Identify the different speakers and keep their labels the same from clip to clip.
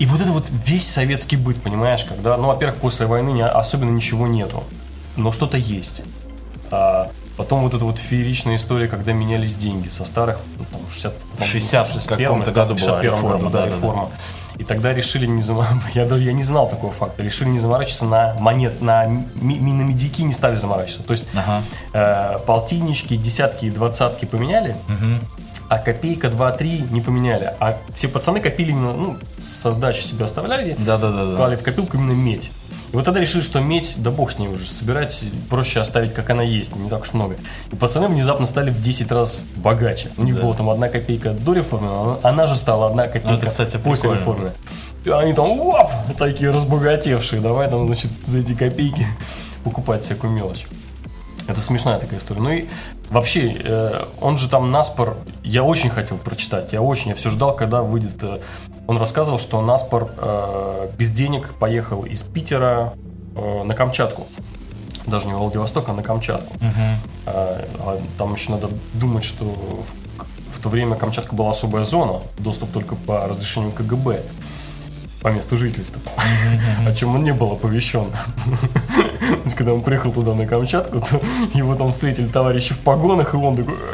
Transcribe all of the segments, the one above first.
Speaker 1: И вот это вот весь советский быт, понимаешь, когда, ну, во-первых, после войны особенно ничего нету, но что-то есть. А потом вот эта вот фееричная история, когда менялись деньги со старых, ну, там, 60,
Speaker 2: 60 в каком-то году была
Speaker 1: 61
Speaker 2: реформа,
Speaker 1: году, да,
Speaker 2: да, да, да.
Speaker 1: реформа. И тогда решили не заморачиваться, я, даже- я не знал такого факта, решили не заморачиваться на монет, на, ми- на медики не стали заморачиваться. То есть
Speaker 2: Ага.
Speaker 1: э, полтиннички, десятки и двадцатки поменяли, а копейка 2-3 не поменяли. А все пацаны копили именно, ну, со сдачи себе оставляли,
Speaker 2: Да-да-да.
Speaker 1: клали в копилку именно медь. И вот тогда решили, что медь, да бог с ней уже, собирать проще оставить, как она есть, не так уж много. И пацаны внезапно стали в 10 раз богаче. У них
Speaker 2: Да.
Speaker 1: была там одна копейка до реформы, а она же стала одна копейка
Speaker 2: Ну, это, кстати,
Speaker 1: после реформы. И они там, уап, такие разбогатевшие, давай там, значит, за эти копейки покупать всякую мелочь. Это смешная такая история. Ну и вообще, э, он же там Наспор, я очень хотел прочитать, я очень, я все ждал, когда выйдет. э, он рассказывал, что Наспор э, без денег поехал из Питера э, на Камчатку. Даже не в Владивосток, а на Камчатку. А, а там еще надо думать, что в, в то время Камчатка была особая зона, доступ только по разрешению КГБ по месту жительства, о чем он не был оповещен. Есть, Когда он приехал туда на Камчатку, то его там встретили товарищи в погонах, и он такой...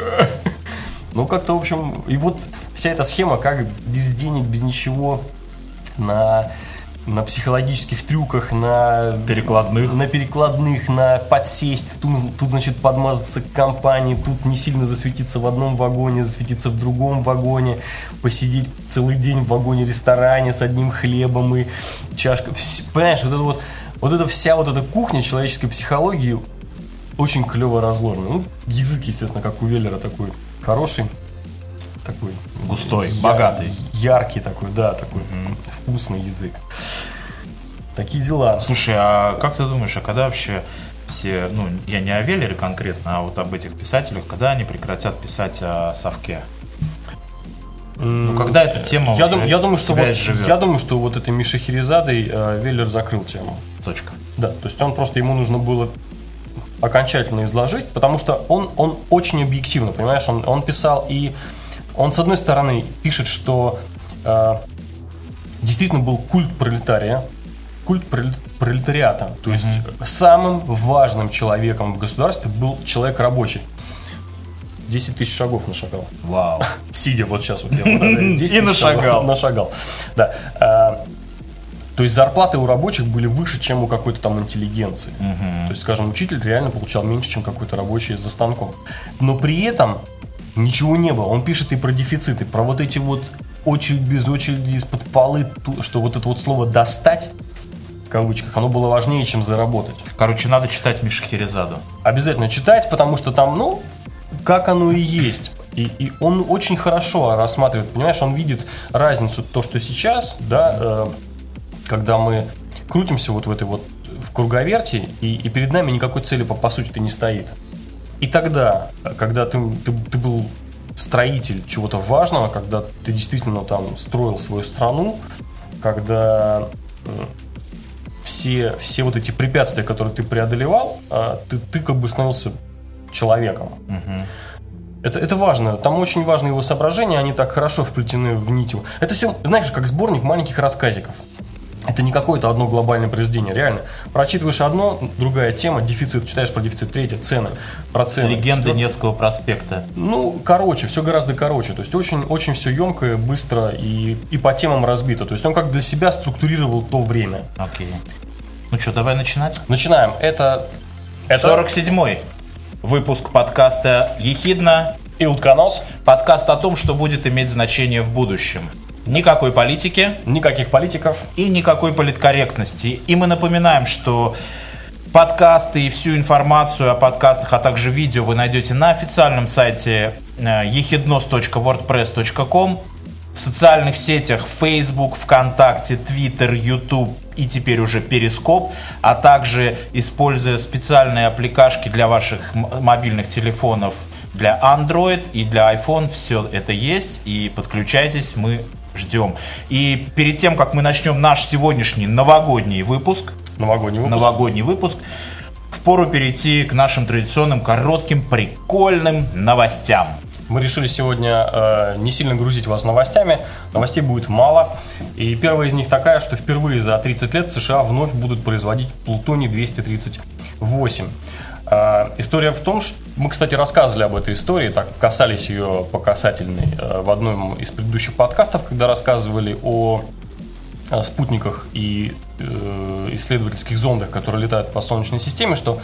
Speaker 1: Ну, как-то, в общем, и вот вся эта схема, как без денег, без ничего, на, на психологических трюках, на
Speaker 2: Перекладных.
Speaker 1: на перекладных, на подсесть, тут, тут, значит, подмазаться к компании, тут не сильно засветиться в одном вагоне, засветиться в другом вагоне, посидеть целый день в вагоне-ресторане с одним хлебом и чашкой. Понимаешь, вот это вот, вот эта вся вот эта кухня человеческой психологии очень клево разложена. Ну, язык, естественно, как у Веллера такой хороший, такой
Speaker 2: Густой,
Speaker 1: я-
Speaker 2: богатый.
Speaker 1: яркий такой, да, такой вкусный язык. Такие дела.
Speaker 2: Слушай, а как ты думаешь, а когда вообще все, ну, я не о Веллере конкретно, а вот об этих писателях, когда они прекратят писать о совке? Ну, когда эта тема
Speaker 1: Я,
Speaker 2: уже
Speaker 1: дум- я думаю, что вот,
Speaker 2: изживет?
Speaker 1: я думаю, что вот этой Миша Херезадой э, Веллер закрыл тему.
Speaker 2: Точка.
Speaker 1: Да, то есть он просто ему нужно было окончательно изложить, потому что он, он очень объективно, понимаешь, он, он писал и он с одной стороны пишет, что э, действительно был культ пролетария, культ проле- пролетариата, то есть самым важным человеком в государстве был человек рабочий. 10 тысяч шагов нашагал
Speaker 2: Вау.
Speaker 1: сидя вот сейчас вот я вот это 10
Speaker 2: И нашагал.
Speaker 1: Нашагал, да. То есть зарплаты у рабочих были выше, чем у какой-то там интеллигенции. То есть, скажем, учитель реально получал меньше, чем какой-то рабочий за станком. Но при этом ничего не было. Он пишет и про дефициты, про вот эти вот очередь без очереди из-под полы, что вот это вот слово «достать», в кавычках, оно было важнее, чем заработать.
Speaker 2: Короче, надо читать Миша Херезаду.
Speaker 1: Обязательно читать, потому что там, ну, как оно и есть. И, и он очень хорошо рассматривает, понимаешь, он видит разницу, то, что сейчас, да, э, когда мы крутимся вот в этой вот в круговерти, и, и перед нами никакой цели по, по сути-то не стоит. И тогда, когда ты, ты, ты был строитель чего-то важного, когда ты действительно там строил свою страну, когда э, все, все вот эти препятствия, которые ты преодолевал, а, ты, ты как бы становился человеком. Это, это важно. Там очень важны его соображения, они так хорошо вплетены в нить. его. Это все, знаешь, как сборник маленьких рассказиков. Это не какое-то одно глобальное произведение, реально. Прочитываешь одно, другая тема, дефицит, читаешь про дефицит, третья, цены, про цены.
Speaker 2: Легенды. Невского проспекта.
Speaker 1: Ну, короче, все гораздо короче. То есть очень, очень все емкое, быстро и, и по темам разбито. То есть он как для себя структурировал то время.
Speaker 2: Окей. Ну что, давай начинать?
Speaker 1: Начинаем. Это... Это
Speaker 2: 47-й выпуск подкаста «Ехидна».
Speaker 1: и утконос.
Speaker 2: Подкаст о том, что будет иметь значение в будущем. Никакой политики
Speaker 1: Никаких политиков.
Speaker 2: и никакой политкорректности. И мы напоминаем, что подкасты и всю информацию о подкастах, а также видео вы найдете на официальном сайте э, ехиднос.wordpress.com в социальных сетях Facebook, ВКонтакте, Twitter, YouTube и теперь уже Перископ, а также используя специальные аппликашки для ваших мобильных телефонов для Android и для iPhone все это есть и подключайтесь, мы ждем. И перед тем, как мы начнем наш сегодняшний новогодний выпуск,
Speaker 1: Новогодний выпуск.
Speaker 2: новогодний выпуск, впору перейти к нашим традиционным коротким прикольным новостям.
Speaker 1: Мы решили сегодня э, не сильно грузить вас новостями. Новостей будет мало. И первая из них такая, что впервые за 30 лет США вновь будут производить плутоний-238. Э, история в том, что мы, кстати, рассказывали об этой истории, так касались ее по касательной э, в одном из предыдущих подкастов, когда рассказывали о Э, спутниках и э, исследовательских зондах, которые летают по Солнечной системе, что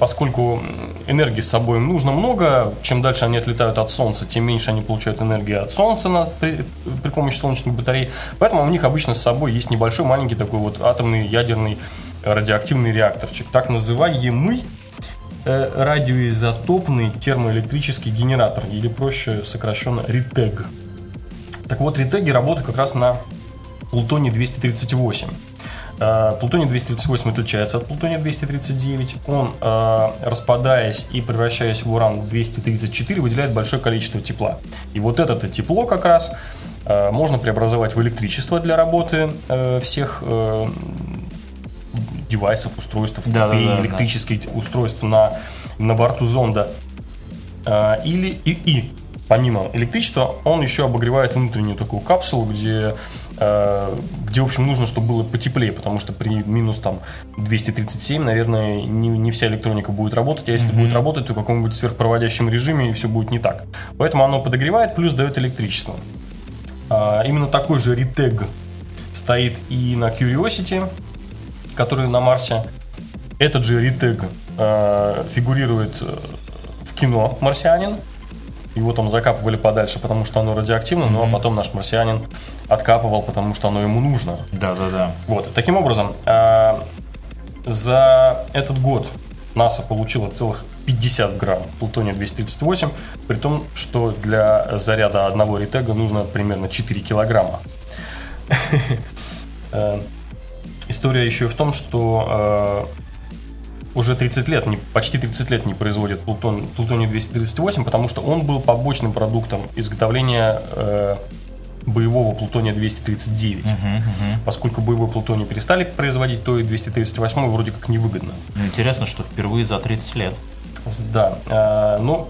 Speaker 1: поскольку энергии с собой нужно много, чем дальше они отлетают от Солнца, тем меньше они получают энергии от Солнца на, при, при помощи солнечных батарей. Поэтому у них обычно с собой есть небольшой маленький такой вот атомный ядерный радиоактивный реакторчик, так называемый радиоизотопный термоэлектрический генератор, или проще сокращенно РИТЭГ. Так вот, РИТЭГи работают как раз на плутоний-238. Э, плутоний-238 отличается от плутония-239. Он, э, распадаясь и превращаясь в уран-234, выделяет большое количество тепла. И вот это тепло как раз э, можно преобразовать в электричество для работы всех девайсов, устройств, цепей, да, да, да, электрических да. устройств на, на борту зонда. Или и, и помимо электричества, он еще обогревает внутреннюю такую капсулу, где Э, где, в общем, нужно, чтобы было потеплее, потому что при минус там 237, наверное, не, не вся электроника будет работать, а если mm-hmm. будет работать, то в каком-нибудь сверхпроводящем режиме и все будет не так. Поэтому оно подогревает, плюс дает электричество. А, именно такой же ретег стоит и на Curiosity, который на Марсе. Этот же ретег а, фигурирует э, в кино «Марсианин», его там закапывали подальше, потому что оно радиоактивно, mm-hmm. ну а потом наш марсианин откапывал, потому что оно ему нужно.
Speaker 2: Да, да, да.
Speaker 1: Вот. Таким образом, э, за этот год НАСА получила целых 50 грамм плутония-238, при том, что для заряда одного ретега нужно примерно 4 килограмма. История еще и в том, что э, уже 30 лет, не, почти 30 лет не производит плутон, плутоний-238, потому что он был побочным продуктом изготовления э, боевого плутония-239. Угу, угу. Поскольку боевой плутоний перестали производить, то и 238 вроде как невыгодно.
Speaker 2: Ну, интересно, что впервые за 30 лет.
Speaker 1: Да. Э, ну,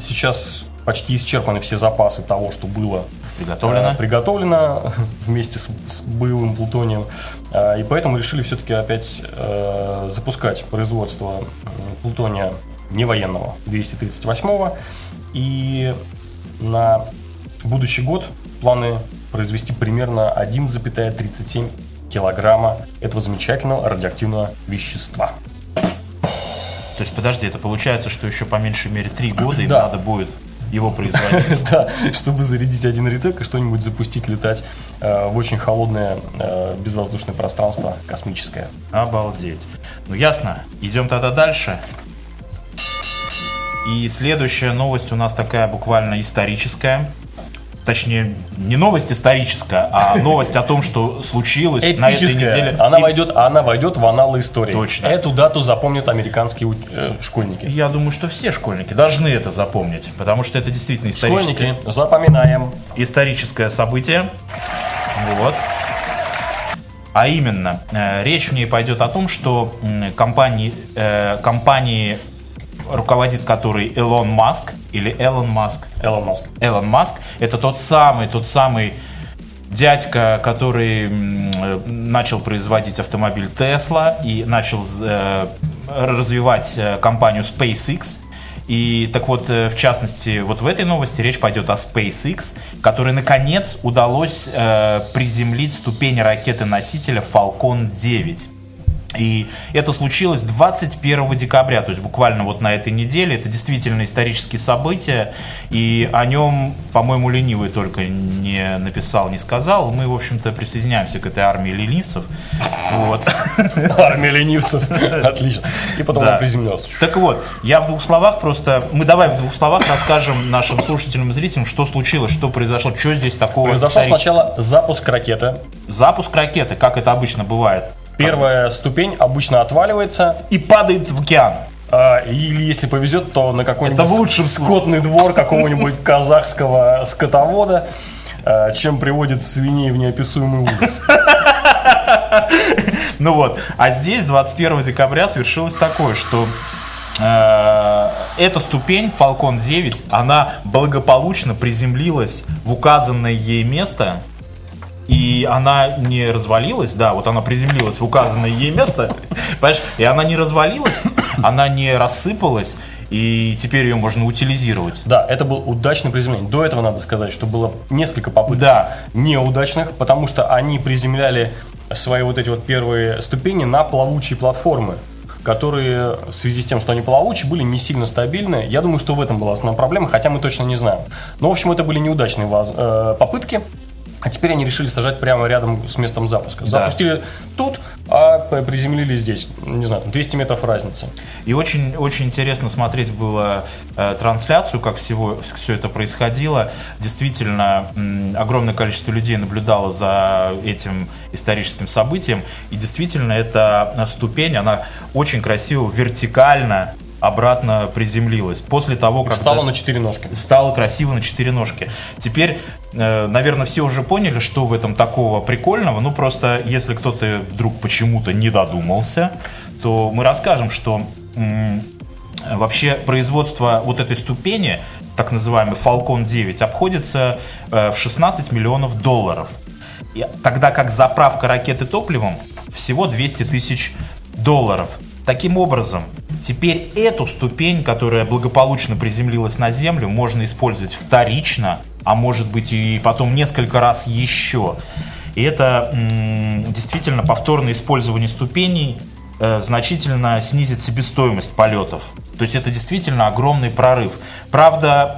Speaker 1: сейчас почти исчерпаны все запасы того, что было
Speaker 2: приготовлено,
Speaker 1: э, приготовлено вместе с, с боевым плутонием. Э, и поэтому решили все-таки опять э, запускать производство плутония не военного 238 и на будущий год планы произвести примерно 1,37 килограмма этого замечательного радиоактивного вещества.
Speaker 2: То есть, подожди, это получается, что еще по меньшей мере три года им да. надо будет его производить.
Speaker 1: Да, чтобы зарядить один ретек и что-нибудь запустить летать э, в очень холодное э, безвоздушное пространство космическое.
Speaker 2: Обалдеть. Ну ясно. Идем тогда дальше. И следующая новость у нас такая буквально историческая точнее, не новость историческая, а новость о том, что случилось на этой неделе.
Speaker 1: Она, и... войдет, она войдет в аналы истории.
Speaker 2: Точно.
Speaker 1: Эту дату запомнят американские э, школьники.
Speaker 2: Я думаю, что все школьники должны это запомнить, потому что это действительно историческое.
Speaker 1: Школьники, запоминаем.
Speaker 2: Историческое событие. Вот. А именно, э, речь в ней пойдет о том, что э, компании, э, компании руководит который Элон Маск или Элон Маск.
Speaker 1: Элон Маск.
Speaker 2: Элон Маск. Это тот самый, тот самый дядька, который начал производить автомобиль Tesla и начал э, развивать э, компанию SpaceX. И так вот, э, в частности, вот в этой новости речь пойдет о SpaceX, которой наконец удалось э, приземлить ступень ракеты-носителя Falcon 9. И это случилось 21 декабря, то есть буквально вот на этой неделе. Это действительно исторические события, и о нем, по-моему, ленивый только не написал, не сказал. Мы, в общем-то, присоединяемся к этой армии ленивцев. Вот.
Speaker 1: Армия ленивцев. Отлично. И потом да. он приземлился.
Speaker 2: Так вот, я в двух словах просто... Мы давай в двух словах расскажем нашим слушателям и зрителям, что случилось, что произошло, что здесь такого.
Speaker 1: Произошел сначала запуск ракеты.
Speaker 2: Запуск ракеты, как это обычно бывает
Speaker 1: Первая ступень обычно отваливается
Speaker 2: и падает в океан.
Speaker 1: А, или, если повезет, то на какой-нибудь скотный двор какого-нибудь казахского скотовода, а, чем приводит свиней в неописуемый ужас.
Speaker 2: Ну вот, а здесь 21 декабря свершилось такое, что э, эта ступень Falcon 9, она благополучно приземлилась в указанное ей место, и она не развалилась, да, вот она приземлилась в указанное ей место, понимаешь, и она не развалилась, она не рассыпалась, и теперь ее можно утилизировать.
Speaker 1: Да, это был удачный приземление. До этого надо сказать, что было несколько попыток
Speaker 2: Да.
Speaker 1: неудачных, потому что они приземляли свои вот эти вот первые ступени на плавучие платформы которые в связи с тем, что они плавучие, были не сильно стабильны. Я думаю, что в этом была основная проблема, хотя мы точно не знаем. Но, в общем, это были неудачные э, попытки. А теперь они решили сажать прямо рядом с местом запуска.
Speaker 2: Да.
Speaker 1: Запустили тут, а приземлили здесь. Не знаю, там 200 метров разницы.
Speaker 2: И очень, очень интересно смотреть было э, трансляцию, как всего все это происходило. Действительно, м, огромное количество людей наблюдало за этим историческим событием. И действительно, эта ступень, она очень красиво, вертикально обратно приземлилась. После того, как...
Speaker 1: Встала на четыре ножки.
Speaker 2: Стало красиво на четыре ножки. Теперь, э, наверное, все уже поняли, что в этом такого прикольного. Ну, просто, если кто-то вдруг почему-то не додумался, то мы расскажем, что вообще производство вот этой ступени, так называемый Falcon 9, обходится э, в 16 миллионов долларов. Тогда как заправка ракеты топливом всего 200 тысяч долларов. Таким образом, теперь эту ступень, которая благополучно приземлилась на Землю, можно использовать вторично, а может быть и потом несколько раз еще. И это действительно повторное использование ступеней значительно снизит себестоимость полетов. То есть это действительно огромный прорыв. Правда,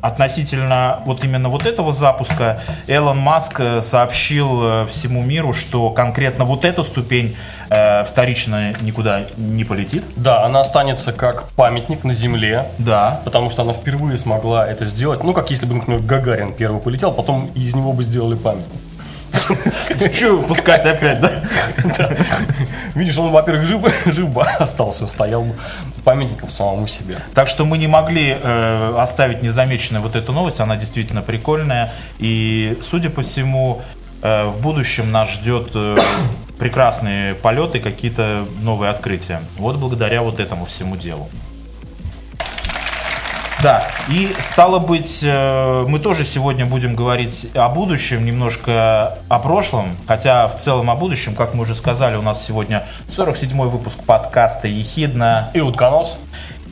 Speaker 2: относительно вот именно вот этого запуска Элон Маск э, сообщил э, всему миру, что конкретно вот эта ступень э, вторично никуда не полетит.
Speaker 1: Да, она останется как памятник на Земле,
Speaker 2: Да.
Speaker 1: потому что она впервые смогла это сделать. Ну, как если бы, например, Гагарин первый полетел, потом из него бы сделали памятник.
Speaker 2: Че выпускать опять, да?
Speaker 1: Видишь, он, во-первых, жив, жив остался, стоял памятником самому себе.
Speaker 2: Так что мы не могли э, оставить незамеченной вот эту новость, она действительно прикольная. И, судя по всему, э, в будущем нас ждет э, прекрасные полеты, какие-то новые открытия. Вот благодаря вот этому всему делу. Да, и стало быть, э, мы тоже сегодня будем говорить о будущем, немножко о прошлом, хотя в целом о будущем, как мы уже сказали, у нас сегодня 47-й выпуск подкаста «Ехидна».
Speaker 1: И утконос.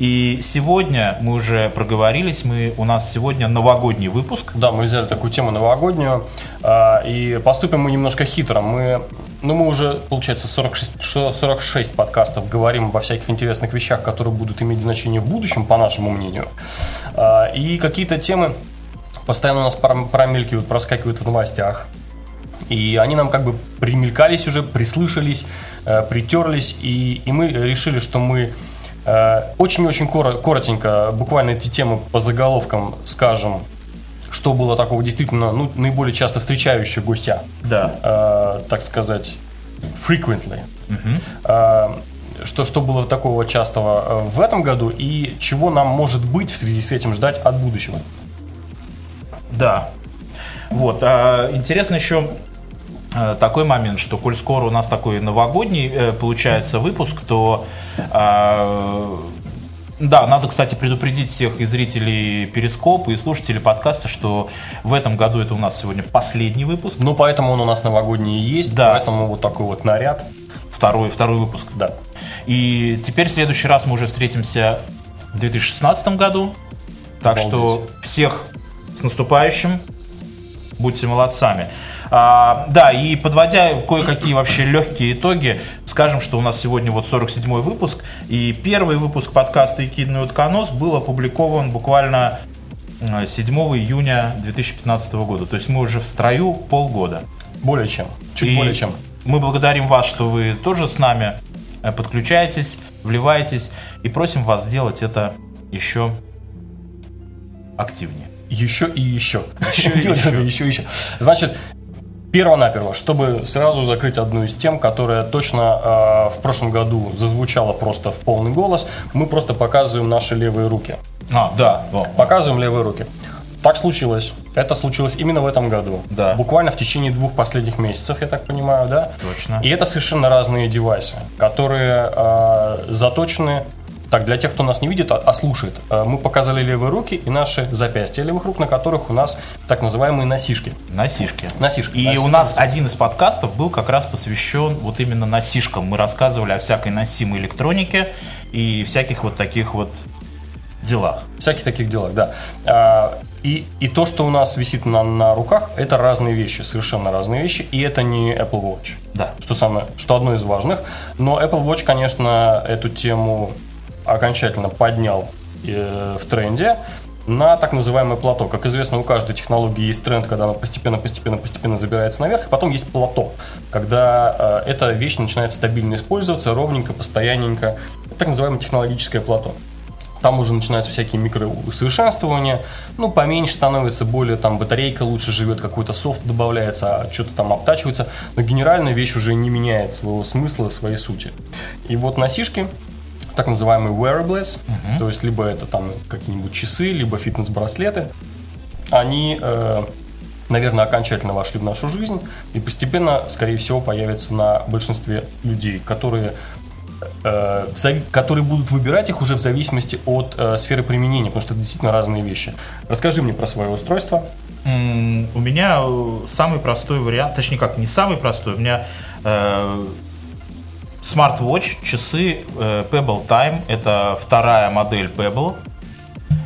Speaker 2: И сегодня мы уже проговорились, мы, у нас сегодня новогодний выпуск.
Speaker 1: Да, мы взяли такую тему новогоднюю, а, и поступим мы немножко хитро. Мы, ну, мы уже, получается, 46, ш- 46 подкастов говорим обо всяких интересных вещах, которые будут иметь значение в будущем, по нашему мнению. А, И какие-то темы постоянно у нас пром- промелькивают, проскакивают в новостях. И они нам как бы примелькались уже, прислышались, э, притерлись, и, и мы решили, что мы э, очень-очень коро- коротенько, буквально эти темы по заголовкам скажем, что было такого действительно ну, наиболее часто встречающего гуся,
Speaker 2: Да.
Speaker 1: э, так сказать, frequently. Э, что, что было такого частого э, в этом году и чего нам может быть в связи с этим ждать от будущего.
Speaker 2: Да. Вот. а, интересно еще э, такой момент, что коль скоро у нас такой новогодний получается выпуск, то а, да, надо, кстати, предупредить всех и зрителей Перископа, и слушателей подкаста, что в этом году это у нас сегодня последний выпуск,
Speaker 1: Ну, поэтому он у нас новогодний есть,
Speaker 2: Да.
Speaker 1: поэтому вот такой вот наряд.
Speaker 2: второй, второй выпуск.
Speaker 1: Да.
Speaker 2: И теперь в следующий раз мы уже встретимся в 2016 году. Так что
Speaker 1: Обалдеть.
Speaker 2: всех с наступающим. Будьте молодцами. А, да, и подводя кое-какие вообще легкие итоги, скажем, что у нас сегодня вот 47-й выпуск, и первый выпуск подкаста «Икидный утконос» был опубликован буквально э, 7 июня 2015 года. То есть мы уже в строю полгода.
Speaker 1: Более чем. Чуть
Speaker 2: И
Speaker 1: более чем.
Speaker 2: Мы благодарим вас, что вы тоже с нами э, подключаетесь, вливаетесь и просим вас сделать это еще активнее.
Speaker 1: Еще и еще.
Speaker 2: Еще и
Speaker 1: Делать
Speaker 2: еще.
Speaker 1: это еще и еще. Значит, перво-наперво, чтобы сразу закрыть одну из тем, которая точно э, в прошлом году зазвучала просто в полный голос, мы просто показываем наши левые руки.
Speaker 2: А, да, о,
Speaker 1: Показываем левые руки. Так случилось. Это случилось именно в этом году.
Speaker 2: Да.
Speaker 1: Буквально в течение двух последних месяцев, я так понимаю, да?
Speaker 2: Точно.
Speaker 1: И это совершенно разные девайсы, которые э, заточены Так, для тех, кто нас не видит, а, а слушает, э, мы показали левые руки и наши запястья левых рук, на которых у нас так называемые носишки.
Speaker 2: Носишки.
Speaker 1: Носишки.
Speaker 2: И
Speaker 1: Носишки.
Speaker 2: у нас один из подкастов был как раз посвящен вот именно носишкам. Мы рассказывали о всякой носимой электронике и всяких вот таких вот делах.
Speaker 1: Всяких таких делах, да. А, и, и то, что у нас висит на, на руках, это разные вещи, совершенно разные вещи, и это не Apple Watch.
Speaker 2: Да.
Speaker 1: Что самое, что одно из важных. Но Apple Watch, конечно, эту тему окончательно поднял э, в тренде на так называемое плато. Как известно, у каждой технологии есть тренд, когда она постепенно, постепенно, постепенно забирается наверх, и потом есть плато, когда э, эта вещь начинает стабильно использоваться, ровненько, постоянненько. Это так называемое технологическое плато. Там уже начинаются всякие микроусовершенствования. Ну, поменьше становится, более там батарейка лучше живет, какой-то софт добавляется, а что-то там обтачивается. Но генерально вещь уже не меняет своего смысла, своей сути. И вот носишки, так называемые wearables, uh-huh. то есть либо это там какие-нибудь часы, либо фитнес-браслеты, они, э, наверное, окончательно вошли в нашу жизнь и постепенно, скорее всего, появятся на большинстве людей, которые э, которые будут выбирать их уже в зависимости от э, сферы применения, потому что это действительно разные вещи. Расскажи мне про свое устройство.
Speaker 2: Mm, у меня э, самый простой вариант, точнее как, не самый простой, у меня э, Smartwatch, часы э, Pebble Time, это вторая модель Pebble.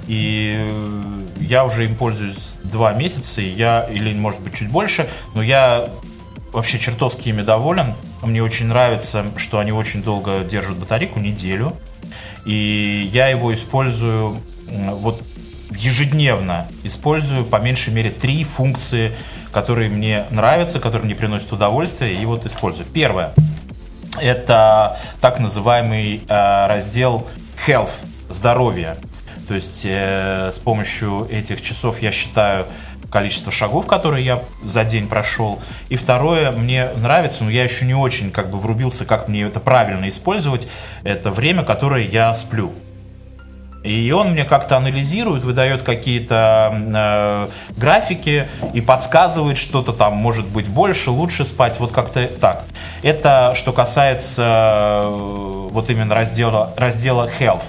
Speaker 2: И э, я уже им пользуюсь два месяца, и я, или может быть чуть больше, но я вообще чертовски ими доволен. Мне очень нравится, что они очень долго держат батарейку, неделю. И я его использую вот ежедневно. Использую по меньшей мере три функции, которые мне нравятся, которые мне приносят удовольствие, и вот использую. Первое это так называемый э, раздел Health, здоровье. То есть э, с помощью этих часов я считаю количество шагов, которые я за день прошел. И второе, мне нравится, но я еще не очень как бы врубился, как мне это правильно использовать, это время, которое я сплю. И он мне как-то анализирует, выдает какие-то э, графики и подсказывает что-то там, может быть, больше, лучше спать, вот как-то так. Это что касается э, вот именно раздела, раздела Health.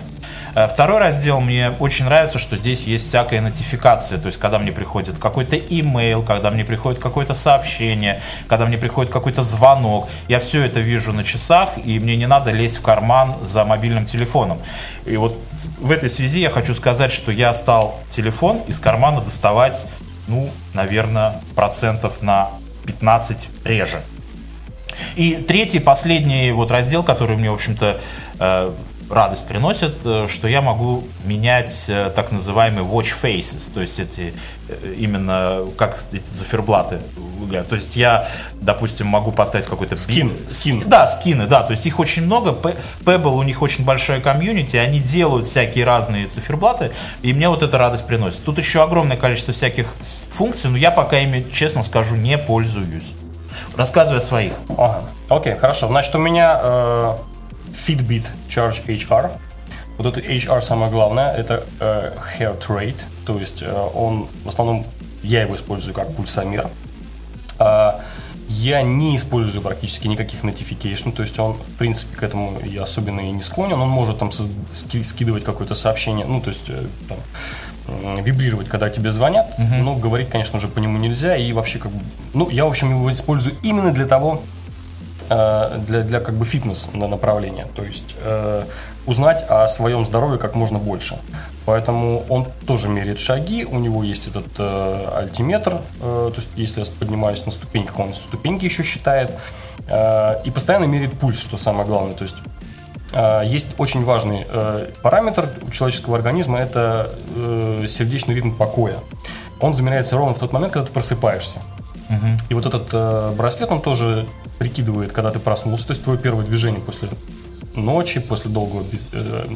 Speaker 2: Э, второй раздел мне очень нравится, что здесь есть всякая нотификация, то есть когда мне приходит какой-то имейл, когда мне приходит какое-то сообщение, когда мне приходит какой-то звонок, я все это вижу на часах, и мне не надо лезть в карман за мобильным телефоном. И вот в этой связи я хочу сказать, что я стал телефон из кармана доставать, ну, наверное, процентов на 15 реже. И третий, последний вот раздел, который мне, в общем-то, э, радость приносит, э, что я могу менять э, так называемые watch faces, то есть эти э, именно как эти циферблаты выглядят. То есть я, допустим, могу поставить какой-то
Speaker 1: скин, скин.
Speaker 2: Да, скины, да. То есть их очень много. Pebble у них очень большая комьюнити, они делают всякие разные циферблаты, и мне вот эта радость приносит. Тут еще огромное количество всяких функций, но я пока ими, честно скажу, не пользуюсь. Рассказывай о своих.
Speaker 1: Ага. Окей, хорошо. Значит, у меня э, Fitbit Charge HR. Вот это HR самое главное, это э, Heart Rate, то есть э, он в основном я его использую как пульсомер. Э, я не использую практически никаких notification, то есть он, в принципе, к этому я особенно и не склонен. Он может там скидывать какое-то сообщение, ну, то есть э, там, вибрировать, когда тебе звонят, uh-huh. но говорить, конечно же, по нему нельзя, и вообще как бы, ну, я, в общем, его использую именно для того, для, для как бы фитнес направления, то есть э, узнать о своем здоровье как можно больше. Поэтому он тоже меряет шаги, у него есть этот э, альтиметр, э, то есть если я поднимаюсь на ступеньках, он ступеньки еще считает, э, и постоянно меряет пульс, что самое главное. То есть э, есть очень важный э, параметр у человеческого организма, это э, сердечный ритм покоя. Он замеряется ровно в тот момент, когда ты просыпаешься. Угу. И вот этот э, браслет, он тоже прикидывает, когда ты проснулся, то есть твое первое движение после ночи, после долгого э,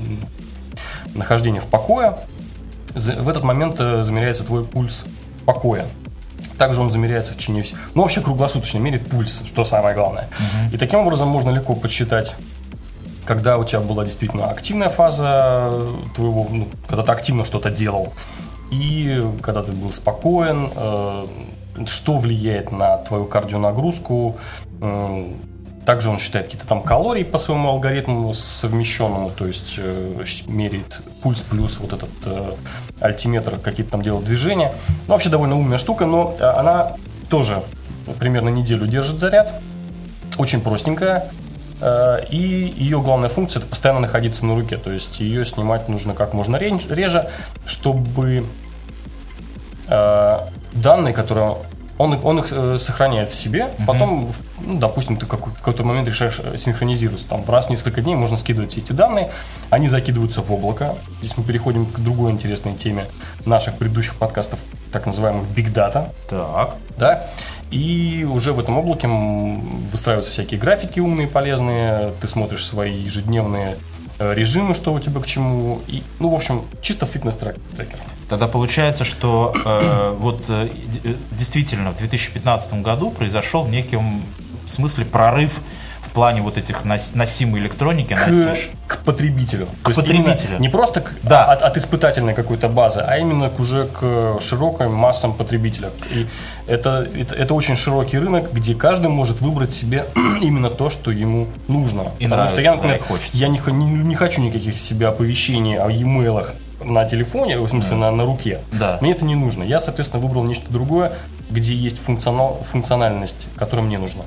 Speaker 1: нахождения в покое. В этот момент э, замеряется твой пульс покоя. Также он замеряется в течение всех. Ну, вообще круглосуточно меряет пульс, что самое главное. Угу. И таким образом можно легко подсчитать когда у тебя была действительно активная фаза твоего, ну, когда ты активно что-то делал, и когда ты был спокоен, э, что влияет на твою кардионагрузку, Также он считает какие-то там калории по своему алгоритму совмещенному, то есть э, меряет пульс плюс вот этот э, альтиметр, какие-то там делает движения. Ну, вообще довольно умная штука, но э, она тоже примерно неделю держит заряд. Очень простенькая. Э, и ее главная функция это постоянно находиться на руке. То есть ее снимать нужно как можно реже, чтобы данные, которые он, он их э, сохраняет в себе, mm-hmm. потом, ну, допустим, ты как, в какой-то момент решаешь э, синхронизироваться. Там раз в несколько дней можно скидывать все эти данные, они закидываются в облако. Здесь мы переходим к другой интересной теме наших предыдущих подкастов, так называемых Big Data.
Speaker 2: Так.
Speaker 1: Да. И уже в этом облаке выстраиваются всякие графики умные, полезные. Ты смотришь свои ежедневные э, режимы, что у тебя к чему. И, ну, в общем, чисто фитнес-трекер.
Speaker 2: Тогда получается, что э, вот э, действительно в 2015 году произошел в неком смысле прорыв в плане вот этих носимой электроники
Speaker 1: носишь. К, к потребителю.
Speaker 2: К То потребителю.
Speaker 1: Не просто к, да. от, от испытательной какой-то базы, а именно к, уже к широкой массам потребителя. И это, это, это очень широкий рынок, где каждый может выбрать себе именно то, что ему нужно.
Speaker 2: И Потому нравится, что
Speaker 1: я, например, да, я не, не, не хочу никаких себе оповещений о e-mail на телефоне, в смысле на, на руке.
Speaker 2: Да.
Speaker 1: Мне это не нужно. Я, соответственно, выбрал нечто другое, где есть функционал, функциональность, которая мне нужна.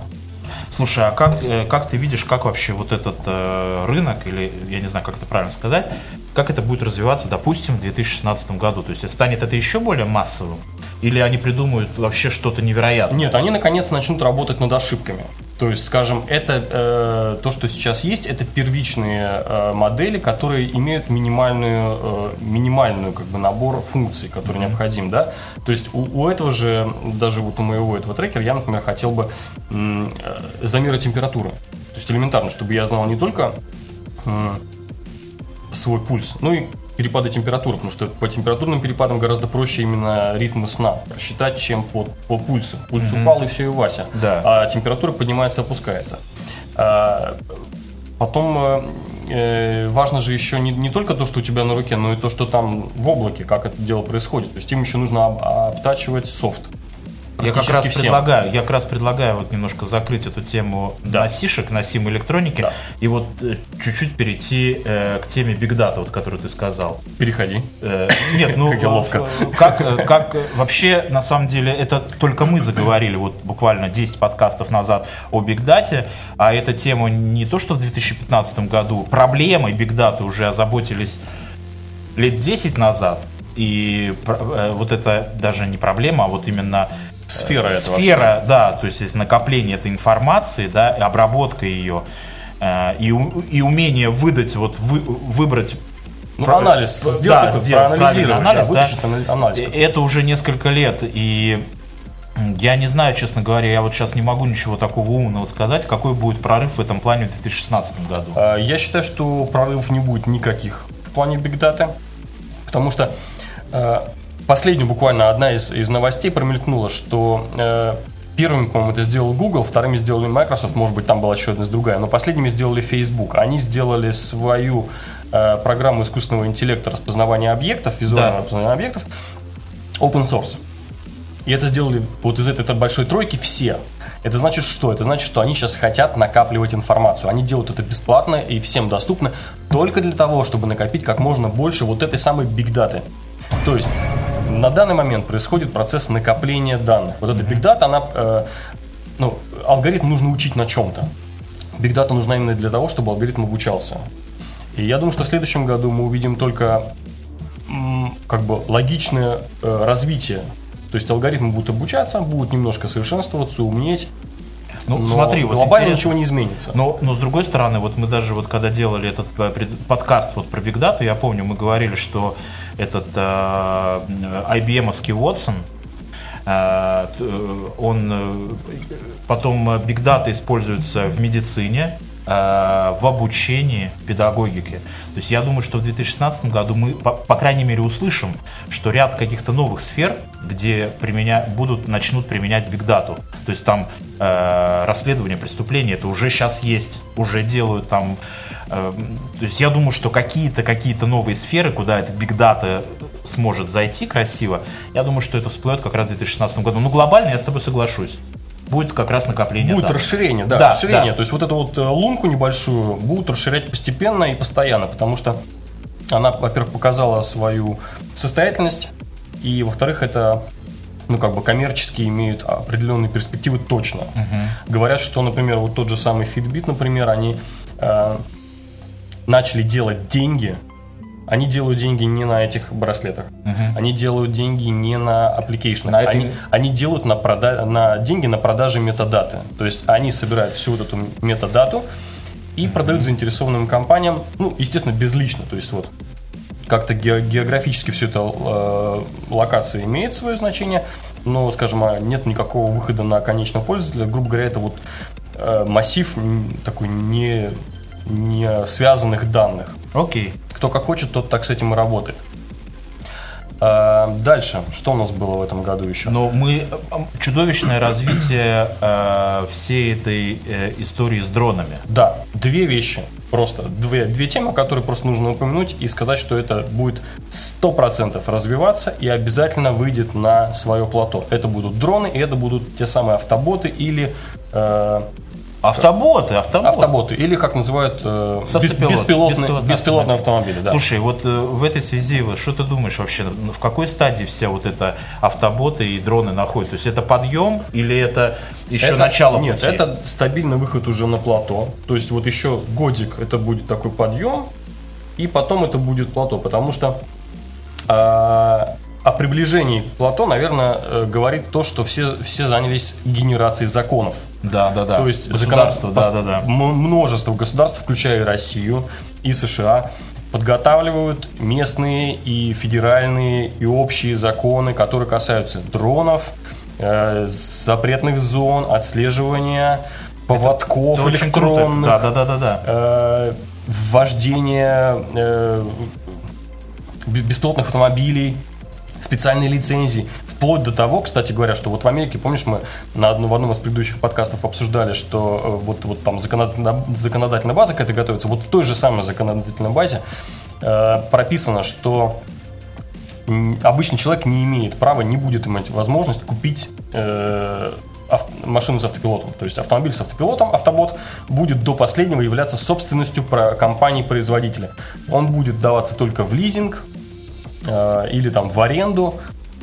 Speaker 2: Слушай, а как, э, как ты видишь, как вообще вот этот э, рынок, или я не знаю, как это правильно сказать, как это будет развиваться, допустим, в 2016 году? То есть станет это еще более массовым? Или они придумают вообще что-то невероятное?
Speaker 1: Нет, они наконец начнут работать над ошибками. То есть, скажем, это э, то, что сейчас есть, это первичные э, модели, которые имеют минимальную, э, минимальную как бы набор функций, который mm-hmm. необходим, да. То есть у, у этого же, даже вот у моего этого трекера, я, например, хотел бы э, замеры температуры. То есть элементарно, чтобы я знал не только э, свой пульс, ну и перепады температуры, потому что по температурным перепадам гораздо проще именно ритмы сна рассчитать, чем по, по пульсу. Пульс mm-hmm. упал и все, и Вася.
Speaker 2: Да.
Speaker 1: А температура поднимается, опускается. А, потом э, э, важно же еще не, не только то, что у тебя на руке, но и то, что там в облаке, как это дело происходит. То есть им еще нужно об, обтачивать софт.
Speaker 2: Я как раз всем. предлагаю, я как раз предлагаю вот немножко закрыть эту тему
Speaker 1: да.
Speaker 2: носишек, носимой электроники, да. и вот э, чуть-чуть перейти э, к теме Big Data, вот, которую ты сказал.
Speaker 1: Переходи.
Speaker 2: Э, нет, ну
Speaker 1: как ловко.
Speaker 2: Как, э, как вообще на самом деле это только мы заговорили вот буквально 10 подкастов назад о Big Data, а эта тема не то что в 2015 году проблемой Big Data уже озаботились лет 10 назад, и э, вот это даже не проблема, а вот именно
Speaker 1: Сфера это
Speaker 2: Сфера, вообще. да, то есть накопление этой информации, да, обработка ее э, и, и умение выдать, вот вы, выбрать
Speaker 1: ну, про, анализ
Speaker 2: сделать, да, сделать проанализировать,
Speaker 1: анализ,
Speaker 2: да, анализ. Это уже несколько лет, и я не знаю, честно говоря, я вот сейчас не могу ничего такого умного сказать, какой будет прорыв в этом плане в 2016 году.
Speaker 1: А, я считаю, что прорывов не будет никаких в плане Data, потому что э, последнюю буквально одна из, из новостей промелькнула, что э, первыми, по-моему, это сделал Google, вторыми сделали Microsoft, может быть, там была еще одна другая, но последними сделали Facebook. Они сделали свою э, программу искусственного интеллекта распознавания объектов, визуального да. распознавания объектов, open source. И это сделали вот из этой большой тройки все. Это значит что? Это значит, что они сейчас хотят накапливать информацию. Они делают это бесплатно и всем доступно только для того, чтобы накопить как можно больше вот этой самой биг даты. То есть на данный момент происходит процесс накопления данных. Вот эта Big Data, она, э, ну, алгоритм нужно учить на чем-то. Big Data нужна именно для того, чтобы алгоритм обучался. И я думаю, что в следующем году мы увидим только как бы логичное э, развитие. То есть алгоритмы будут обучаться, будут немножко совершенствоваться, умнеть.
Speaker 2: Ну, но смотри,
Speaker 1: вот глобально ничего не изменится.
Speaker 2: Но, но с другой стороны, вот мы даже вот когда делали этот э, подкаст вот про Big Data, я помню, мы говорили, что этот э, IBM-овский Watson, э, он э, потом Big Data используется в медицине, э, в обучении, педагогике. То есть я думаю, что в 2016 году мы, по, по крайней мере, услышим, что ряд каких-то новых сфер, где применя... будут, начнут применять Data. То есть там э, расследование преступлений, это уже сейчас есть, уже делают там Эм, то есть я думаю, что какие-то какие-то новые сферы, куда эта Data сможет зайти красиво, я думаю, что это всплывет как раз в 2016 году. Ну, глобально я с тобой соглашусь. Будет как раз накопление
Speaker 1: Будет
Speaker 2: данных.
Speaker 1: расширение, да,
Speaker 2: Да,
Speaker 1: расширение.
Speaker 2: да.
Speaker 1: То есть вот эту вот э, лунку небольшую будут расширять постепенно и постоянно, потому что она, во-первых, показала свою состоятельность, и, во-вторых, это ну, как бы коммерчески имеют определенные перспективы точно. Говорят, что, например, вот тот же самый Fitbit, например, они э, начали делать деньги. Они делают деньги не на этих браслетах. Они делают деньги не на аппликейшнах.
Speaker 2: На этом-
Speaker 1: Они, они делают на, прода- на деньги на продаже метадаты. То есть они собирают всю вот эту метадату и продают заинтересованным компаниям, ну, естественно, безлично. То есть вот как-то ге- географически все это э, локация имеет свое значение, но, скажем, а нет никакого выхода на конечного пользователя. Грубо говоря, это вот э, массив такой не, не связанных данных.
Speaker 2: Окей.
Speaker 1: Кто как хочет, тот так с этим и работает. А, дальше, что у нас было в этом году еще?
Speaker 2: Но мы э, чудовищное развитие э, всей этой э, истории с дронами.
Speaker 1: Да, две вещи. Просто две, две темы, которые просто нужно упомянуть и сказать, что это будет 100% развиваться и обязательно выйдет на свое плато. Это будут дроны, и это будут те самые автоботы или э,
Speaker 2: Автоботы, автоботы.
Speaker 1: автоботы, или как называют э, беспилотные,
Speaker 2: беспилотные
Speaker 1: беспилотные автомобили. Да.
Speaker 2: Слушай, вот э, в этой связи, вот что ты думаешь вообще, ну, в какой стадии вся вот эта автоботы и дроны находятся? То есть это подъем или это еще
Speaker 1: Это-
Speaker 2: начало
Speaker 1: Нет,
Speaker 2: пути?
Speaker 1: это стабильный выход уже на плато. То есть вот еще годик это будет такой подъем, и потом это будет плато, потому что а, о приближении к плато, наверное, э, говорит то, что все, все занялись генерацией законов.
Speaker 2: Да, да, да.
Speaker 1: То есть
Speaker 2: государство, да, да, да.
Speaker 1: множество государств, включая и Россию и США, подготавливают местные и федеральные и общие законы, которые касаются дронов, э, запретных зон, отслеживания, поводков
Speaker 2: Это круто.
Speaker 1: электронных,
Speaker 2: Да, да, да, да, да.
Speaker 1: э, ввождения э, бе- беспилотных автомобилей, специальные лицензии. Вплоть до того, кстати говоря, что вот в Америке, помнишь, мы на одном, в одном из предыдущих подкастов обсуждали, что э, вот, вот там законодательная, база к этой готовится. Вот в той же самой законодательной базе э, прописано, что обычный человек не имеет права, не будет иметь возможность купить э, машину с автопилотом. То есть автомобиль с автопилотом, автобот, будет до последнего являться собственностью про- компании-производителя. Он будет даваться только в лизинг или там в аренду,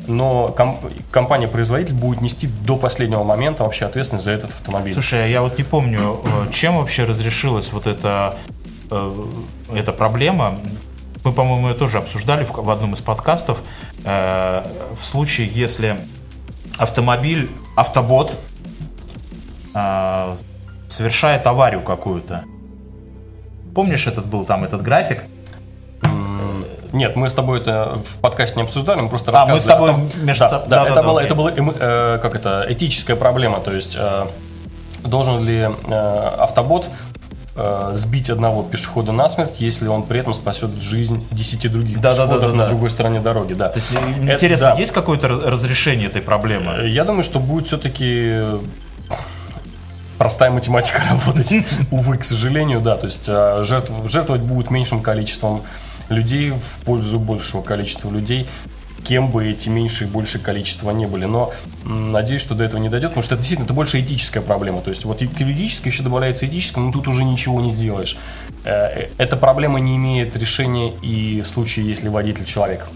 Speaker 1: но ком- компания-производитель будет нести до последнего момента вообще ответственность за этот автомобиль.
Speaker 2: Слушай, а я вот не помню, э, чем вообще разрешилась вот эта, э, эта проблема. Мы, по-моему, ее тоже обсуждали в, в одном из подкастов. Э, В случае, если автомобиль, автобот э, совершает аварию какую-то. Помнишь, этот был там этот график?
Speaker 1: Нет, мы с тобой это в подкасте не обсуждали, мы просто
Speaker 2: А, мы с
Speaker 1: рассказывали
Speaker 2: тобой
Speaker 1: том-
Speaker 2: между
Speaker 1: да, да,
Speaker 2: да, да,
Speaker 1: это
Speaker 2: да,
Speaker 1: была,
Speaker 2: окей.
Speaker 1: это была эмо- э, как это, этическая проблема, то есть э, должен ли э, автобот э, сбить одного пешехода насмерть, если он при этом спасет жизнь 10 других
Speaker 2: Да, да, да,
Speaker 1: пешеходов
Speaker 2: да,
Speaker 1: на
Speaker 2: да.
Speaker 1: другой стороне дороги, да.
Speaker 2: То есть,
Speaker 1: Это-
Speaker 2: интересно,
Speaker 1: да.
Speaker 2: есть какое-то раз- разрешение этой проблемы?
Speaker 1: Э, Я думаю, что будет все-таки простая математика работать. Увы, к сожалению, да. То есть э, жертв- жертвовать будут меньшим количеством людей в пользу большего количества людей кем бы эти меньше и большее количество не были. Но м, надеюсь, что до этого не дойдет, потому что это действительно это больше этическая проблема. То есть вот к юридической еще добавляется этическая, но тут уже ничего не сделаешь. Э, э, Эта проблема не имеет решения и в случае, если водитель человек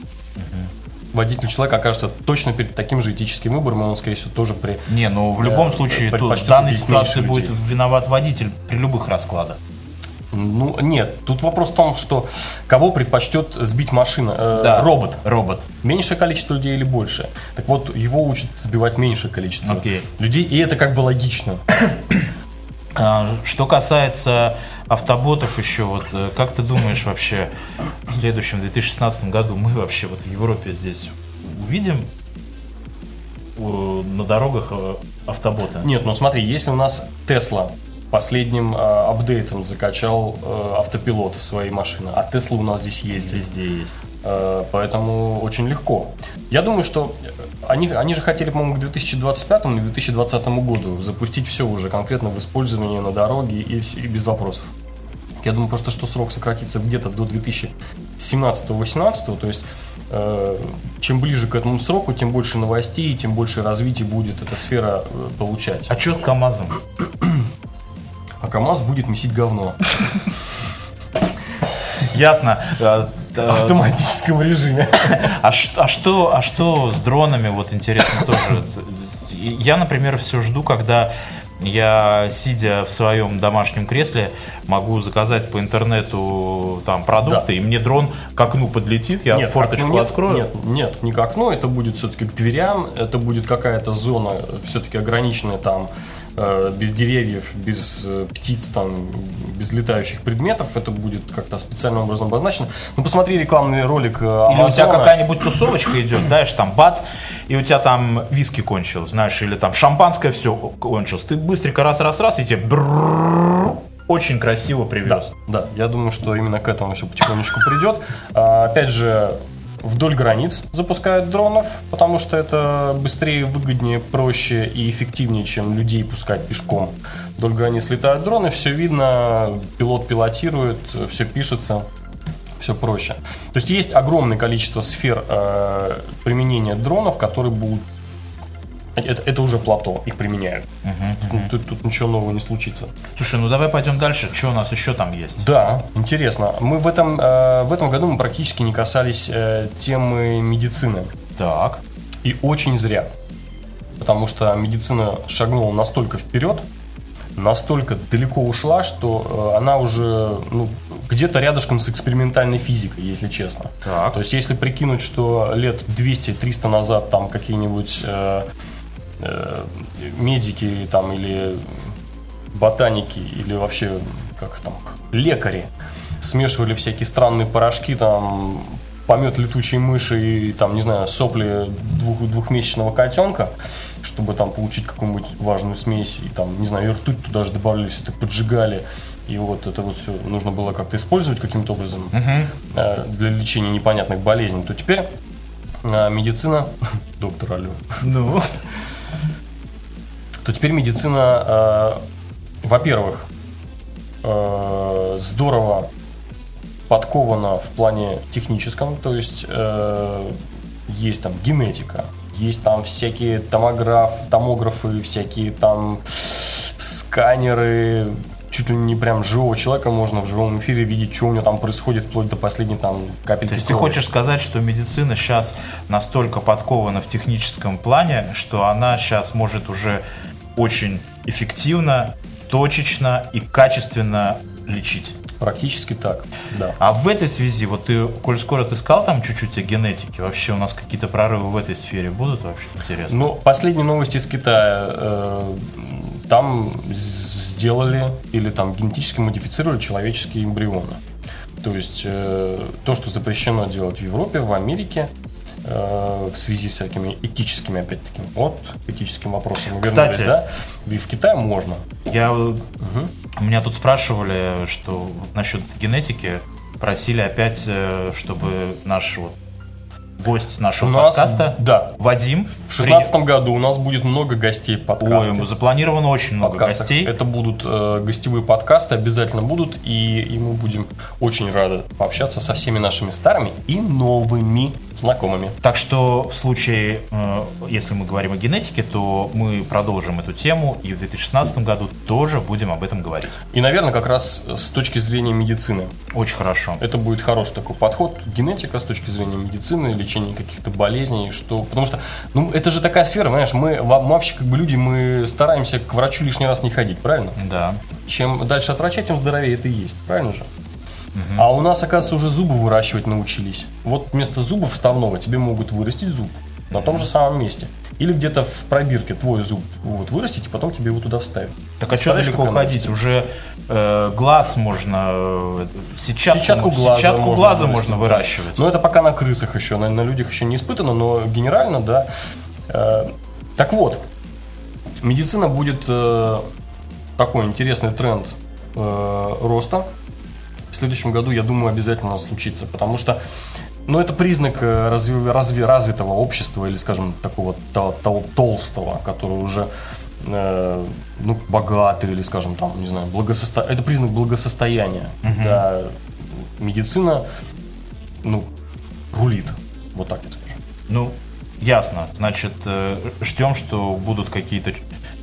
Speaker 1: водитель человек окажется точно перед таким же этическим выбором, и он, скорее всего, тоже при...
Speaker 2: Не, ну в любом
Speaker 1: Э,
Speaker 2: случае тут в данной ситуации будет виноват водитель при любых раскладах.
Speaker 1: Ну, нет, тут вопрос в том, что кого предпочтет сбить машина? Э,
Speaker 2: Да.
Speaker 1: Робот.
Speaker 2: Робот.
Speaker 1: Меньшее количество людей или больше? Так вот, его учат сбивать меньшее количество
Speaker 2: Окей.
Speaker 1: людей, и это как бы логично.
Speaker 2: А, Что касается автоботов еще, вот э, как ты думаешь вообще в следующем 2016 году мы вообще вот в Европе здесь увидим э, на дорогах э, автоботы?
Speaker 1: Нет, ну смотри, если у нас Тесла последним э, апдейтом закачал э, автопилот в свои машины, а Тесла у нас здесь ездит,
Speaker 2: Везде есть.
Speaker 1: Э, Поэтому очень легко. Я думаю, что э, они, они же хотели, по-моему, к 2025 или 2020 году запустить все уже конкретно в использовании на дороге и, и без вопросов. Я думаю просто, что срок сократится где-то до 2017-2018, то есть э, чем ближе к этому сроку, тем больше новостей, тем больше развития будет эта сфера э, получать.
Speaker 2: А что с КАМАЗом?
Speaker 1: КАМАЗ будет месить говно
Speaker 2: Ясно. Э,
Speaker 1: в автоматическом режиме.
Speaker 2: А, а что, а что с дронами? Вот интересно тоже. Я, например, все жду, когда я, сидя в своем домашнем кресле, могу заказать по интернету там продукты,
Speaker 1: Да.
Speaker 2: и мне дрон к окну подлетит, я
Speaker 1: Нет,
Speaker 2: форточку
Speaker 1: окно нет,
Speaker 2: открою.
Speaker 1: Нет, нет, не к окну, это будет все-таки к дверям, это будет какая-то зона все-таки ограниченная там, э, без деревьев, без э, птиц, там, без летающих предметов, это будет как-то специальным образом обозначено. Ну, посмотри рекламный ролик э,
Speaker 2: Или у тебя
Speaker 1: Амазона.
Speaker 2: какая-нибудь тусовочка идет, знаешь, там бац, и у тебя там виски кончилось, знаешь, или там шампанское все кончилось. Ты быстренько раз-раз-раз, и тебе очень красиво
Speaker 1: Да,
Speaker 2: привез.
Speaker 1: да, я думаю, что именно к этому все потихонечку придет. А, опять же, вдоль границ запускают дронов, потому что это быстрее, выгоднее, проще и эффективнее, чем людей пускать пешком. Вдоль границ летают дроны, все видно, пилот пилотирует, все пишется, все проще. То есть есть огромное количество сфер э, применения дронов, которые будут это, это уже плато, их применяют. Ну, Тут, тут ничего нового не случится.
Speaker 2: Слушай, ну давай пойдем дальше, что у нас еще там есть?
Speaker 1: Да, интересно. Мы в этом, э, в этом году мы практически не касались э, темы медицины.
Speaker 2: Так.
Speaker 1: И очень зря. Потому что медицина шагнула настолько вперед, настолько далеко ушла, что э, она уже ну, где-то рядышком с экспериментальной физикой, если честно.
Speaker 2: Так.
Speaker 1: То есть, если прикинуть, что лет 200-300 назад там какие-нибудь э, медики там или ботаники или вообще как там лекари смешивали всякие странные порошки там помет летучей мыши и там не знаю сопли двух, двухмесячного котенка чтобы там получить какую-нибудь важную смесь и там не знаю и ртуть туда же добавлялись это поджигали. И вот это вот все нужно было как-то использовать каким-то образом э, для лечения непонятных болезней. То теперь э, медицина доктор Алю
Speaker 2: Ну.
Speaker 1: То теперь медицина, э, во-первых, э, здорово подкована в плане техническом, то есть э, есть там генетика, есть там всякие томограф, томографы, всякие там сканеры, чуть ли не прям живого человека можно в живом эфире видеть, что у него там происходит, вплоть до последней там капельки
Speaker 2: То есть ты
Speaker 1: крови.
Speaker 2: хочешь сказать, что медицина сейчас настолько подкована в техническом плане, что она сейчас может уже очень эффективно, точечно и качественно лечить?
Speaker 1: Практически так, да.
Speaker 2: А в этой связи, вот ты, коль скоро ты сказал там чуть-чуть о генетике, вообще у нас какие-то прорывы в этой сфере будут вообще интересно?
Speaker 1: Ну, последние новости из Китая. э, там сделали или там генетически модифицировали человеческие эмбрионы. То есть э, то, что запрещено делать в Европе, в Америке, э, в связи с всякими этическими, опять-таки, вот, этическим вопросам мы вернулись,
Speaker 2: Кстати.
Speaker 1: да? И в Китае можно.
Speaker 2: Я, э, меня тут спрашивали, что вот насчет генетики, просили опять, э, чтобы наш вот гость нашего
Speaker 1: У нас,
Speaker 2: подкаста,
Speaker 1: да,
Speaker 2: Вадим,
Speaker 1: в 2016 году у нас будет много гостей в подкасте.
Speaker 2: Ой, запланировано очень много
Speaker 1: подкастах.
Speaker 2: гостей.
Speaker 1: Это будут э, гостевые подкасты, обязательно будут, и, и мы будем очень рады пообщаться со всеми нашими старыми и новыми знакомыми.
Speaker 2: Так что в случае, э, если мы говорим о генетике, то мы продолжим эту тему и в 2016 году тоже будем об этом говорить.
Speaker 1: И, наверное, как раз с точки зрения медицины.
Speaker 2: Очень хорошо.
Speaker 1: Это будет хороший такой подход. Генетика с точки зрения медицины, лечения каких-то болезней, что... Потому что, ну, это же такая сфера, знаешь, мы, во- мы вообще как бы люди, мы стараемся к врачу лишний раз не ходить, правильно?
Speaker 2: Да.
Speaker 1: Чем дальше от врача, тем здоровее это и есть, правильно же? А у нас, оказывается, уже зубы выращивать научились. Вот вместо зуба вставного тебе могут вырастить зуб на том же самом месте. Или где-то в пробирке твой зуб вот, вырастить, и потом тебе его туда вставить.
Speaker 2: Так а что далеко
Speaker 1: какая
Speaker 2: ходить?
Speaker 1: новость?
Speaker 2: Уже э, глаз можно, э, сетчатку,
Speaker 1: Сетчатку глаза,
Speaker 2: сетчатку
Speaker 1: можно,
Speaker 2: глаза
Speaker 1: вырастить,
Speaker 2: можно
Speaker 1: да.
Speaker 2: выращивать.
Speaker 1: Но это пока на крысах еще, на, на людях еще не испытано, но генерально, да. Э, так вот, медицина будет э, такой интересный тренд э, роста. В следующем году, я думаю, обязательно случится, потому что ну, это признак э, разви- разви- развитого общества или, скажем, такого тол- тол- толстого, который уже э, ну, богатый или, скажем, там, не знаю, благососто... это признак благосостояния. Да, медицина, ну, рулит. Вот так я скажу.
Speaker 2: Ну, ясно. Значит, э, ждем, что будут какие-то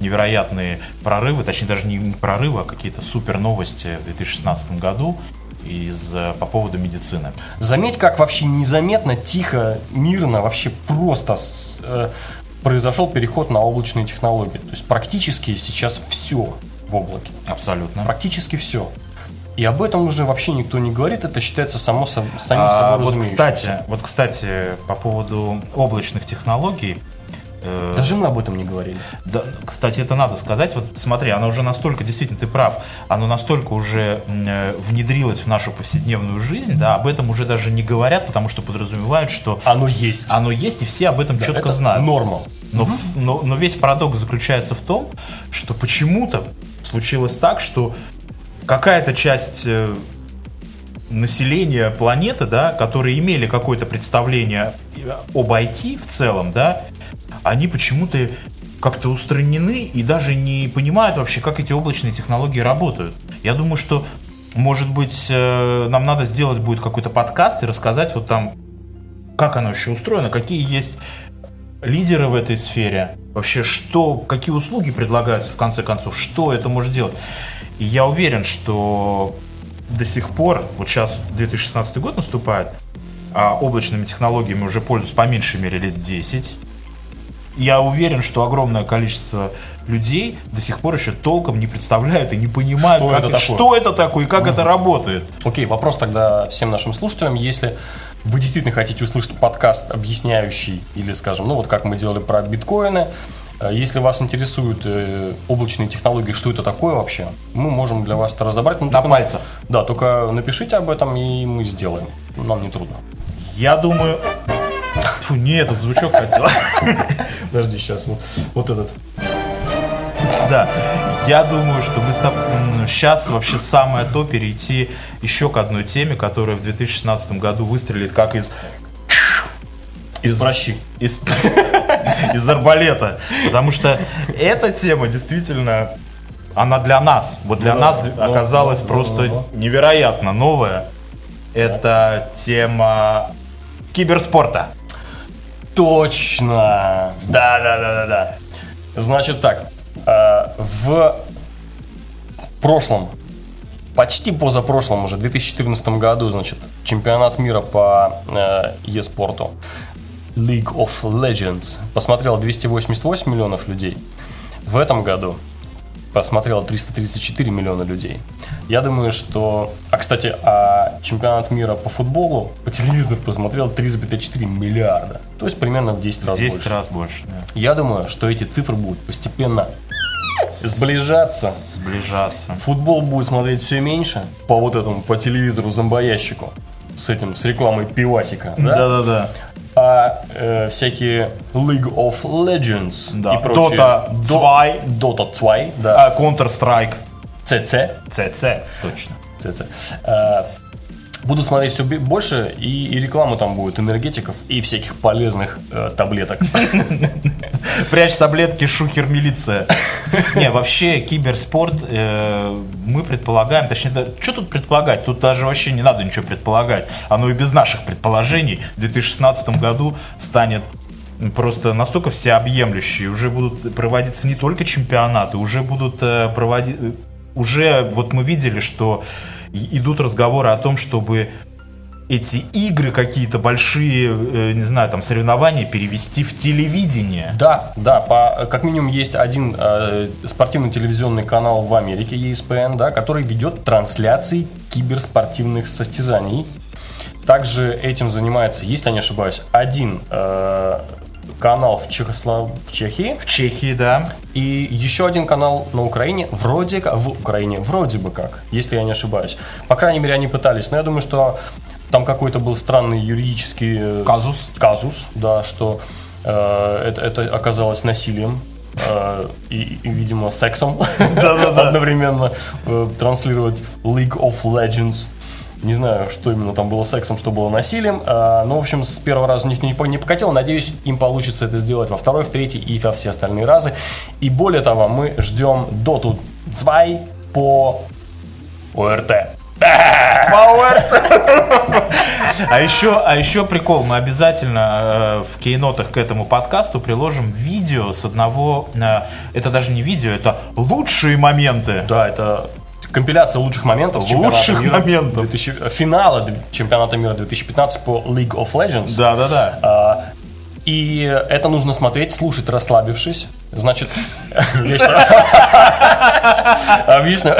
Speaker 2: невероятные прорывы, точнее даже не прорывы, а какие-то супер новости в 2016 году из, э, по поводу медицины.
Speaker 1: Заметь, как вообще незаметно, тихо, мирно, вообще просто с- э, произошел переход на облачные технологии. То есть практически сейчас все в облаке.
Speaker 2: Абсолютно.
Speaker 1: Практически все. И об этом уже вообще никто не говорит, это считается само самим
Speaker 2: А,
Speaker 1: собой
Speaker 2: вот,
Speaker 1: разумеющимся.
Speaker 2: кстати, вот, кстати, по поводу облачных технологий. Э,
Speaker 1: Даже мы об этом не говорили.
Speaker 2: Да, кстати, это надо сказать. Вот смотри, оно уже настолько, действительно, ты прав, оно настолько уже э, внедрилось в нашу повседневную жизнь, да, об этом уже даже не говорят, потому что подразумевают, что
Speaker 1: Оно есть.
Speaker 2: оно есть, и все об этом четко
Speaker 1: это
Speaker 2: знают.
Speaker 1: норма.
Speaker 2: Но, в- но, но весь парадокс заключается в том, что почему-то случилось так, что какая-то часть э, населения планеты, да, которые имели какое-то представление об IT в целом, да, они почему-то как-то устранены и даже не понимают вообще, как эти облачные технологии работают. Я думаю, что, может быть, э, нам надо сделать будет какой-то подкаст и рассказать вот там, как оно вообще устроено, какие есть лидеры в этой сфере, вообще что, какие услуги предлагаются в конце концов, что это может делать. И я уверен, что до сих пор, вот сейчас 2016 год наступает, а облачными технологиями уже пользуются по меньшей мере лет 10. Я уверен, что огромное количество людей до сих пор еще толком не представляют и не понимают,
Speaker 1: Что
Speaker 2: как-
Speaker 1: это такое?
Speaker 2: что это такое и как это работает.
Speaker 1: Окей, вопрос тогда всем нашим слушателям. Если вы действительно хотите услышать подкаст, объясняющий, или, скажем, ну вот как мы делали про биткоины, э, если вас интересуют э, облачные технологии, что это такое вообще, мы можем для вас это разобрать. Ну,
Speaker 2: На пальцах.
Speaker 1: Да, только напишите об этом, и мы сделаем. Нам не трудно.
Speaker 2: Я думаю... Фу, не этот звучок хотел.
Speaker 1: Подожди, сейчас вот, вот этот.
Speaker 2: Да, я думаю, что мы сейчас вообще самое то перейти еще к одной теме, которая в 2016 году выстрелит как из
Speaker 1: Из прощи.
Speaker 2: из, из арбалета. Потому что эта тема действительно, она для нас, вот для
Speaker 1: Ну,
Speaker 2: нас
Speaker 1: да,
Speaker 2: оказалась
Speaker 1: да,
Speaker 2: просто
Speaker 1: да.
Speaker 2: невероятно новая. Это тема киберспорта.
Speaker 1: Точно! Да, да, да, да, да. Значит так, э, в прошлом, почти позапрошлом уже, 2014 году, значит, чемпионат мира по э, e-спорту League of Legends посмотрело 288 миллионов людей. В этом году посмотрело 334 миллиона людей. Я думаю, что... А, кстати, а чемпионат мира по футболу по телевизору посмотрел 3,4 миллиарда. То есть примерно в 10 раз
Speaker 2: 10
Speaker 1: больше.
Speaker 2: раз больше. да.
Speaker 1: Я думаю, что эти цифры будут постепенно сближаться.
Speaker 2: Сближаться.
Speaker 1: Футбол будет смотреть все меньше по вот этому, по телевизору зомбоящику с этим, с рекламой пивасика, да?
Speaker 2: Да-да-да.
Speaker 1: А э, всякие League of Legends
Speaker 2: Да.
Speaker 1: и прочие...
Speaker 2: Dota
Speaker 1: До-
Speaker 2: 2.
Speaker 1: Dota 2, да.
Speaker 2: А Counter-Strike.
Speaker 1: CC.
Speaker 2: CC. Точно.
Speaker 1: CC. Э, Буду смотреть все больше, и, и реклама там будет энергетиков и всяких полезных э, таблеток.
Speaker 2: Прячь таблетки, шухер милиция. Не, вообще киберспорт э, мы предполагаем, точнее, что тут предполагать? Тут даже вообще не надо ничего предполагать. Оно и без наших предположений в 2016 году станет просто настолько всеобъемлющий. Уже будут проводиться не только чемпионаты, уже будут э, проводить... э, Уже вот мы видели, что идут разговоры о том, чтобы эти игры какие-то большие, э, не знаю, там соревнования перевести в телевидение.
Speaker 1: Да, да, по, как минимум есть один э, спортивный телевизионный канал в Америке, ESPN, да, который ведет трансляции киберспортивных состязаний. Также этим занимается, если я не ошибаюсь, один э, канал в, Чехослов... в Чехии
Speaker 2: В Чехии, да.
Speaker 1: и еще один канал на Украине, вроде как, в Украине, вроде бы как, если я не ошибаюсь. По крайней мере, они пытались, но я думаю, что там какой-то был странный юридический э,
Speaker 2: Казус.
Speaker 1: казус, да, что э, это, это оказалось насилием э, и, и, видимо, сексом одновременно э, транслировать League of Legends. Не знаю, что именно там было сексом, что было насилием. А, но, в общем, с первого раза у них не, не покатило. Надеюсь, им получится это сделать во второй, в третий и во все остальные разы. И более того, мы ждем Dota 2 по ОРТ.
Speaker 2: А еще, а еще прикол, мы обязательно э, в кейнотах к этому подкасту приложим видео с одного, э, это даже не видео, это лучшие моменты.
Speaker 1: Да, это компиляция лучших моментов.
Speaker 2: Лучших
Speaker 1: мира
Speaker 2: моментов.
Speaker 1: 2000 финала чемпионата мира 2015 по League of Legends.
Speaker 2: Да, да, да.
Speaker 1: А, И это нужно смотреть, слушать, расслабившись. Значит, объясню.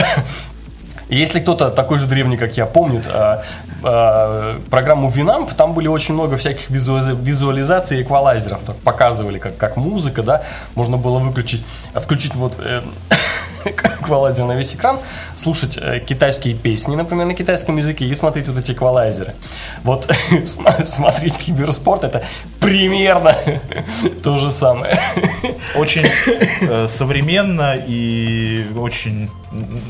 Speaker 1: Если кто-то такой же древний, как я, помнит а, а, программу Winamp, там были очень много всяких визуализ- визуализаций и эквалайзеров. Так показывали, как, как музыка, да, можно было выключить, включить вот э, эквалайзер на весь экран, слушать э, китайские песни, например, на китайском языке и смотреть вот эти эквалайзеры. Вот см- смотреть киберспорт это примерно то же самое.
Speaker 2: Очень э, современно и очень,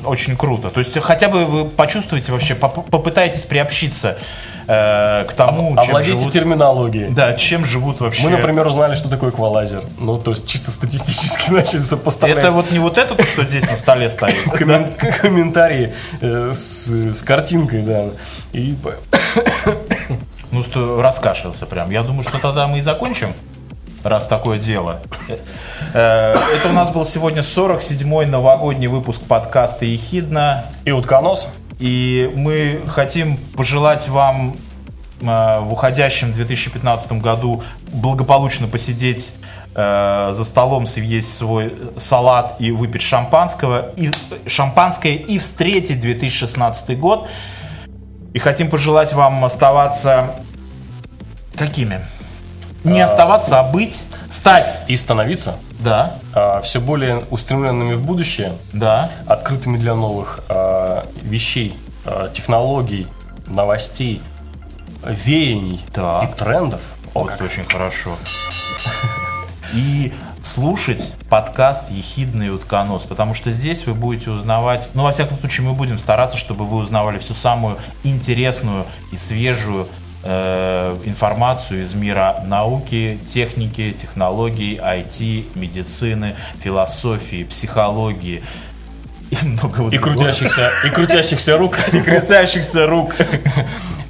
Speaker 2: очень круто. То есть хотя бы вы почувствуете вообще, поп- попытаетесь приобщиться э, к тому, чем
Speaker 1: Овладейте
Speaker 2: живут,
Speaker 1: терминологией.
Speaker 2: да, чем живут вообще.
Speaker 1: Мы, например, узнали, что такое эквалайзер. Ну, то есть чисто статистически начали сопоставлять
Speaker 2: это вот не вот это, то, что здесь на столе стоит.
Speaker 1: коммен- комментарии э, с, картинкой, да. И
Speaker 2: Ну, что раскашлялся прям. Я думаю, что тогда мы и закончим, раз такое дело. Э, Это у нас был сегодня 47-й новогодний выпуск подкаста «Ехидна».
Speaker 1: и утконос.
Speaker 2: И мы хотим пожелать вам э, в уходящем 2015 году благополучно посидеть э, за столом, съесть свой салат и выпить шампанского, и, шампанское и встретить 2016 год. И хотим пожелать вам оставаться какими? Не оставаться, а быть, стать.
Speaker 1: И становиться
Speaker 2: Да,
Speaker 1: все более устремленными в будущее,
Speaker 2: да.
Speaker 1: открытыми для новых вещей, а, технологий, новостей, веяний
Speaker 2: Так.
Speaker 1: и трендов. О,
Speaker 2: Вот
Speaker 1: как.
Speaker 2: очень хорошо. И слушать подкаст «Ехидный утконос», потому что здесь вы будете узнавать, ну, во всяком случае, мы будем стараться, чтобы вы узнавали всю самую интересную и свежую э, информацию из мира науки, техники, технологий, IT, медицины, философии, психологии и многого
Speaker 1: И
Speaker 2: другого.
Speaker 1: крутящихся, и крутящихся рук.
Speaker 2: И крестящихся рук.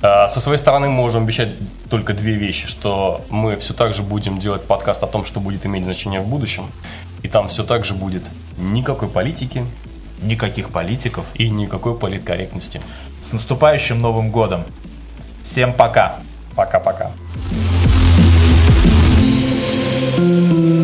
Speaker 1: А, Со своей стороны мы можем обещать только две вещи, что мы все так же будем делать подкаст о том, что будет иметь значение в будущем, и там все так же будет никакой политики
Speaker 2: Никаких политиков.
Speaker 1: и никакой политкорректности.
Speaker 2: С наступающим Новым годом! Всем пока!
Speaker 1: Пока-пока.
Speaker 3: Thank